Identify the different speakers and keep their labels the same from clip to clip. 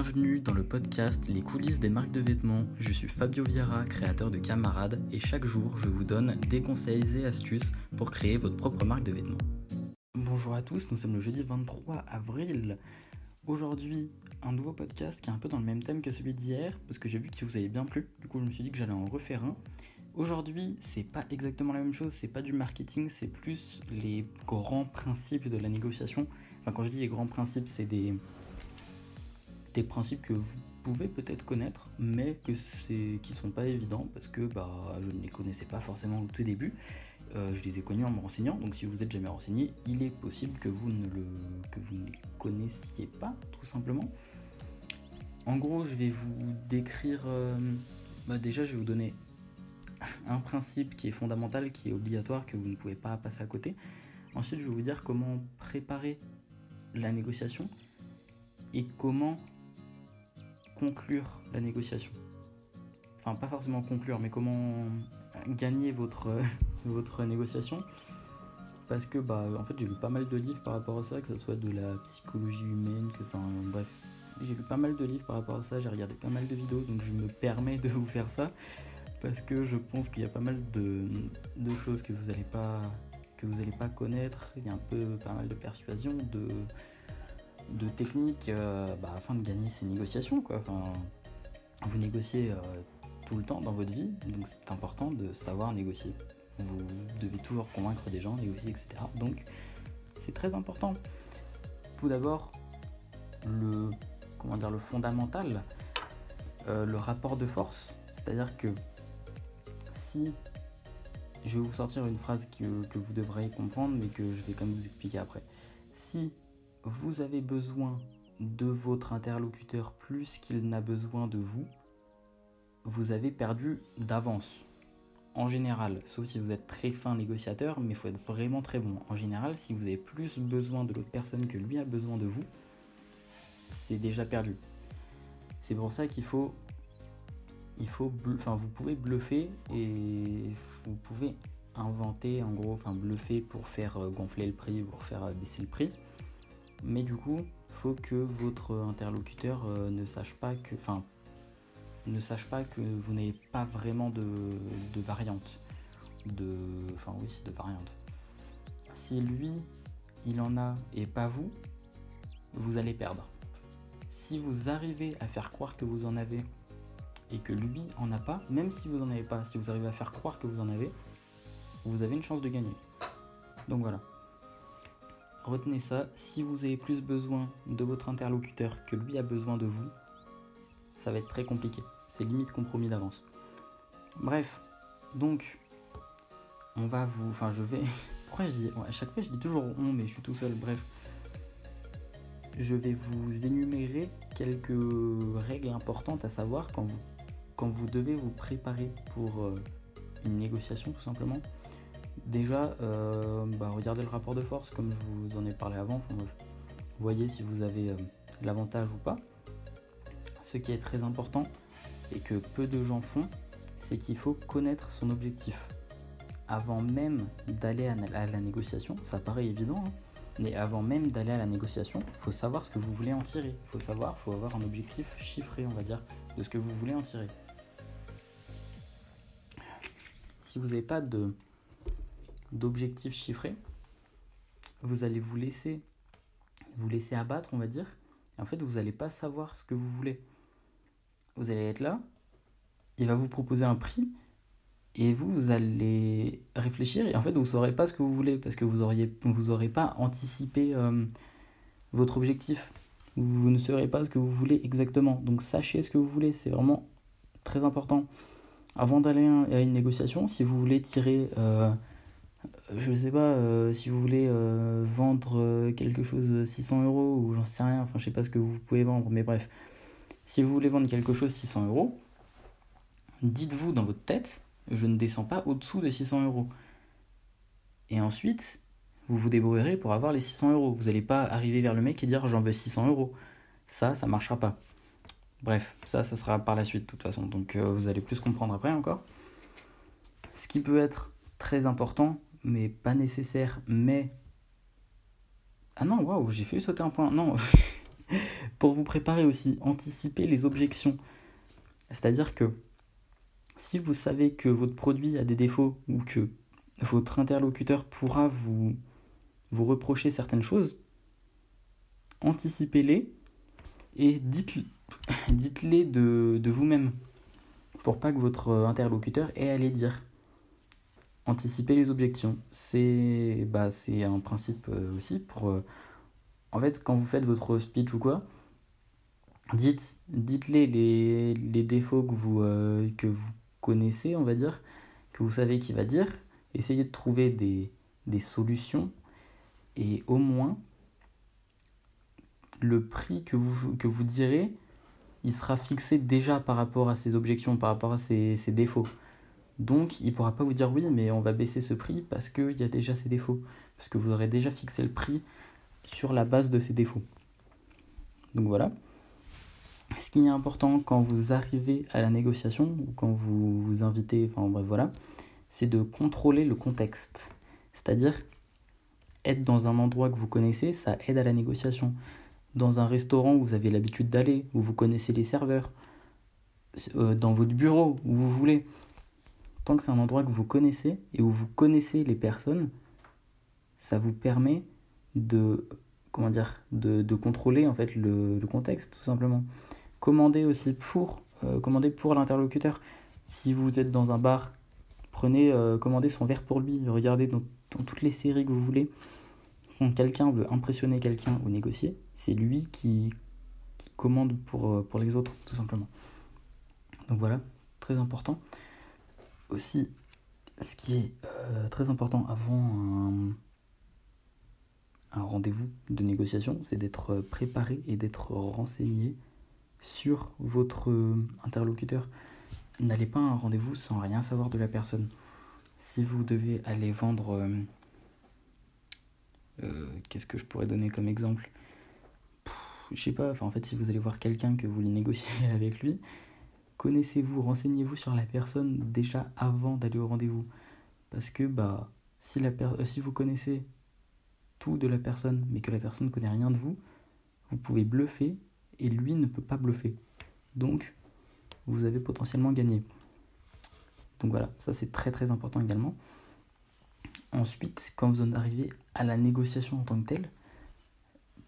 Speaker 1: Bienvenue dans le podcast Les coulisses des marques de vêtements. Je suis Fabio Viera, créateur de Camarade, et chaque jour je vous donne des conseils et astuces pour créer votre propre marque de vêtements. Bonjour à tous, nous sommes le jeudi 23 avril. Aujourd'hui, un nouveau podcast qui est un peu dans le même thème que celui d'hier, parce que j'ai vu qu'il vous avait bien plu. Du coup, je me suis dit que j'allais en refaire un. Aujourd'hui, c'est pas exactement la même chose, c'est pas du marketing, c'est plus les grands principes de la négociation. Enfin, quand je dis les grands principes, c'est des, principes que vous pouvez peut-être connaître, mais que c'est qui sont pas évidents parce que bah, je ne les connaissais pas forcément au tout début. Euh, je les ai connus en me renseignant, donc si vous êtes jamais renseigné, il est possible que vous ne, le, que vous ne les connaissiez pas, tout simplement. En gros, je vais vous décrire. Euh, bah, déjà, je vais vous donner un principe qui est fondamental, qui est obligatoire, que vous ne pouvez pas passer à côté. Ensuite, je vais vous dire comment préparer la négociation et comment conclure la négociation. Enfin, pas forcément conclure, mais comment gagner votre, votre négociation. Parce que, bah, en fait, j'ai lu pas mal de livres par rapport à ça, que ce soit de la psychologie humaine, que, enfin, bref. J'ai lu pas mal de livres par rapport à ça, j'ai regardé pas mal de vidéos, donc je me permets de vous faire ça parce que je pense qu'il y a pas mal de, choses que vous n'allez pas que vous n'allez pas connaître. Il y a un peu pas mal de persuasion, de, de techniques euh, bah, afin de gagner ces négociations. Quoi. Enfin, vous négociez euh, tout le temps dans votre vie, donc c'est important de savoir négocier. Vous devez toujours convaincre des gens, négocier, etc. Donc c'est très important. Tout d'abord, le comment dire le fondamental, euh, le rapport de force. C'est-à-dire que si je vais vous sortir une phrase que, vous devrez comprendre, mais que je vais quand même vous expliquer après. Si vous avez besoin de votre interlocuteur plus qu'il n'a besoin de vous, vous avez perdu d'avance. En général, sauf si vous êtes très fin négociateur, mais il faut être vraiment très bon. En général, si vous avez plus besoin de l'autre personne que lui a besoin de vous, c'est déjà perdu. C'est pour ça qu'il faut il faut, enfin, vous pouvez bluffer et vous pouvez inventer, en gros, enfin, bluffer pour faire euh, gonfler le prix, pour faire euh, baisser le prix. Mais du coup, faut que votre interlocuteur euh, ne sache pas que, enfin, ne sache pas que vous n'avez pas vraiment de, de variante, de, enfin oui, de variante. Si lui, il en a et pas vous, vous allez perdre. Si vous arrivez à faire croire que vous en avez et que lui en a pas, même si vous en avez pas, si vous arrivez à faire croire que vous en avez, vous avez une chance de gagner. Donc voilà. Retenez ça, si vous avez plus besoin de votre interlocuteur que lui a besoin de vous, ça va être très compliqué. C'est limite compromis d'avance. Bref, donc on va vous. Enfin, je vais. Pourquoi je dis. À chaque fois, je dis toujours on, mais je suis tout seul. Bref, je vais vous énumérer quelques règles importantes à savoir quand vous quand vous devez vous préparer pour euh, une négociation tout simplement, déjà euh, bah, regardez le rapport de force comme je vous en ai parlé avant, voyez si vous avez euh, l'avantage ou pas. Ce qui est très important et que peu de gens font, c'est qu'il faut connaître son objectif. Avant même d'aller à, la négociation, ça paraît évident, hein, mais avant même d'aller à la négociation, il faut savoir ce que vous voulez en tirer. Il faut savoir, il faut avoir un objectif chiffré, on va dire, de ce que vous voulez en tirer. si vous n'avez pas de d'objectif chiffré, vous allez vous laisser vous laisser abattre, on va dire. Et en fait, vous n'allez pas savoir ce que vous voulez. Vous allez être là, il va vous proposer un prix, et vous, vous allez réfléchir, et en fait, vous ne saurez pas ce que vous voulez, parce que vous n'aurez vous pas anticipé euh, votre objectif. Vous ne saurez pas ce que vous voulez exactement. Donc, sachez ce que vous voulez, c'est vraiment très important avant d'aller à une négociation, si vous voulez tirer, euh, je sais pas, euh, si vous voulez euh, vendre quelque chose 600 euros ou j'en sais rien, enfin je sais pas ce que vous pouvez vendre, mais bref, si vous voulez vendre quelque chose 600 euros, dites-vous dans votre tête, je ne descends pas au-dessous de 600 euros. Et ensuite, vous vous débrouillerez pour avoir les 600 euros. Vous n'allez pas arriver vers le mec et dire j'en veux 600 euros. Ça, ça marchera pas. Bref, ça, ça sera par la suite de toute façon. Donc euh, vous allez plus comprendre après encore. Ce qui peut être très important, mais pas nécessaire, mais... Ah non, waouh, j'ai fait sauter un point. Non, pour vous préparer aussi, anticiper les objections. C'est-à-dire que si vous savez que votre produit a des défauts ou que votre interlocuteur pourra vous, reprocher certaines choses, anticipez-les et dites-les de, de vous-même pour pas que votre interlocuteur ait à les dire. Anticiper les objections, c'est bah, un principe euh, aussi pour... Euh, en fait, quand vous faites votre speech ou quoi, dites, dites-les les, défauts que vous, euh, que vous connaissez, on va dire, que vous savez qu'il va dire. Essayez de trouver des, des solutions et au moins le prix que vous, que vous direz, il sera fixé déjà par rapport à ses objections, par rapport à ses, ses défauts. Donc, il ne pourra pas vous dire oui, mais on va baisser ce prix parce qu'il y a déjà ses défauts. Parce que vous aurez déjà fixé le prix sur la base de ses défauts. Donc voilà. Ce qui est important quand vous arrivez à la négociation ou quand vous vous invitez, enfin bref voilà, c'est de contrôler le contexte. C'est-à-dire être dans un endroit que vous connaissez, ça aide à la négociation. Dans un restaurant où vous avez l'habitude d'aller, où vous connaissez les serveurs, euh, dans votre bureau, où vous voulez. Tant que c'est un endroit que vous connaissez et où vous connaissez les personnes, ça vous permet de comment dire de, de contrôler en fait le, contexte tout simplement. Commander aussi pour euh, pour l'interlocuteur. Si vous êtes dans un bar, prenez euh, commandez son verre pour lui, regardez dans, dans toutes les séries que vous voulez quand quelqu'un veut impressionner quelqu'un ou négocier, c'est lui qui, commande pour, euh, pour les autres, tout simplement. Donc voilà, très important. Aussi, ce qui est euh, très important avant un, rendez-vous de négociation, c'est d'être préparé et d'être renseigné sur votre interlocuteur. N'allez pas à un rendez-vous sans rien savoir de la personne. Si vous devez aller vendre euh, euh, qu'est-ce que je pourrais donner comme exemple? Je sais pas, en fait, si vous allez voir quelqu'un que vous voulez négocier avec lui, connaissez-vous, renseignez-vous sur la personne déjà avant d'aller au rendez-vous? Parce que bah, si, euh, si vous connaissez tout de la personne, mais que la personne ne connaît rien de vous, vous pouvez bluffer et lui ne peut pas bluffer. Donc, vous avez potentiellement gagné. Donc voilà, ça c'est très très important également. Ensuite, quand vous en arrivez à la négociation en tant que telle,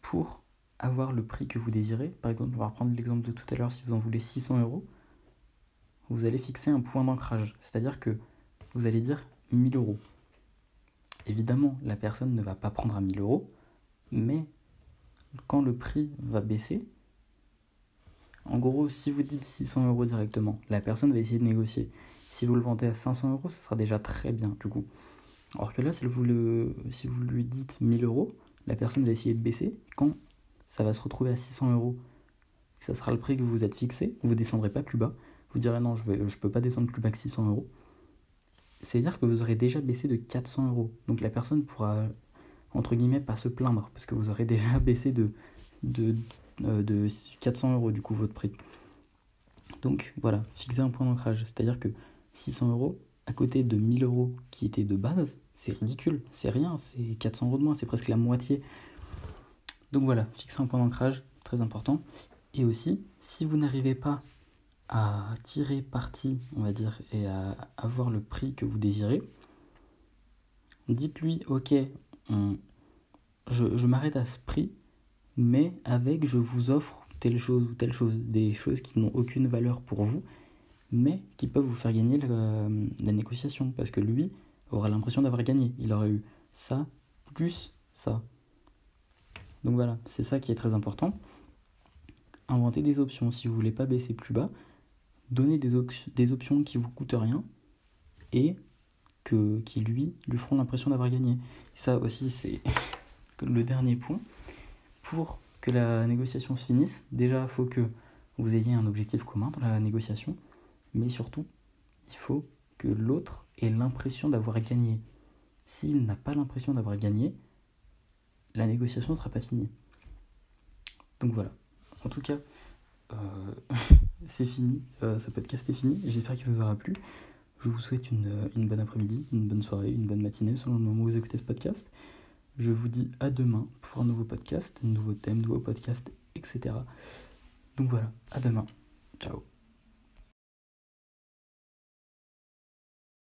Speaker 1: pour avoir le prix que vous désirez, par exemple, on va reprendre l'exemple de tout à l'heure, si vous en voulez 600 euros, vous allez fixer un point d'ancrage, c'est-à-dire que vous allez dire 1000 euros. Évidemment, la personne ne va pas prendre à 1000 euros, mais quand le prix va baisser, en gros, si vous dites 600 euros directement, la personne va essayer de négocier. Si vous le vendez à 500 euros, ça sera déjà très bien du coup. Alors que là, si vous, le, si vous lui dites 1000 euros, la personne va essayer de baisser. Quand ça va se retrouver à 600 euros, ça sera le prix que vous vous êtes fixé, vous ne descendrez pas plus bas. Vous direz non, je ne peux pas descendre plus bas que 600 euros. C'est-à-dire que vous aurez déjà baissé de 400 euros. Donc la personne pourra, entre guillemets, pas se plaindre, parce que vous aurez déjà baissé de, de, euh, de 400 euros, du coup, votre prix. Donc voilà, fixer un point d'ancrage. C'est-à-dire que 600 euros, à côté de 1000 euros qui étaient de base, c'est ridicule, c'est rien, c'est 400 euros de moins, c'est presque la moitié. Donc voilà, fixer un point d'ancrage, très important. Et aussi, si vous n'arrivez pas à tirer parti, on va dire, et à avoir le prix que vous désirez, dites-lui, ok, je, m'arrête à ce prix, mais avec je vous offre telle chose ou telle chose, des choses qui n'ont aucune valeur pour vous, mais qui peuvent vous faire gagner la, négociation, parce que lui aura l'impression d'avoir gagné. Il aurait eu ça plus ça. Donc voilà, c'est ça qui est très important. Inventer des options. Si vous voulez pas baisser plus bas, donnez des, options qui vous coûtent rien et qui lui lui feront l'impression d'avoir gagné. ça aussi, c'est le dernier point. Pour que la négociation se finisse, déjà, il faut que vous ayez un objectif commun dans la négociation mais surtout, il faut que l'autre ait l'impression d'avoir gagné. S'il n'a pas l'impression d'avoir gagné, la négociation ne sera pas finie. Donc voilà. En tout cas, euh, c'est fini. Euh, ce podcast est fini. J'espère qu'il vous aura plu. Je vous souhaite une, une bonne après-midi, une bonne soirée, une bonne matinée selon le moment où vous écoutez ce podcast. Je vous dis à demain pour un nouveau podcast, un nouveau thème, nouveau podcast etc. Donc voilà, à demain. Ciao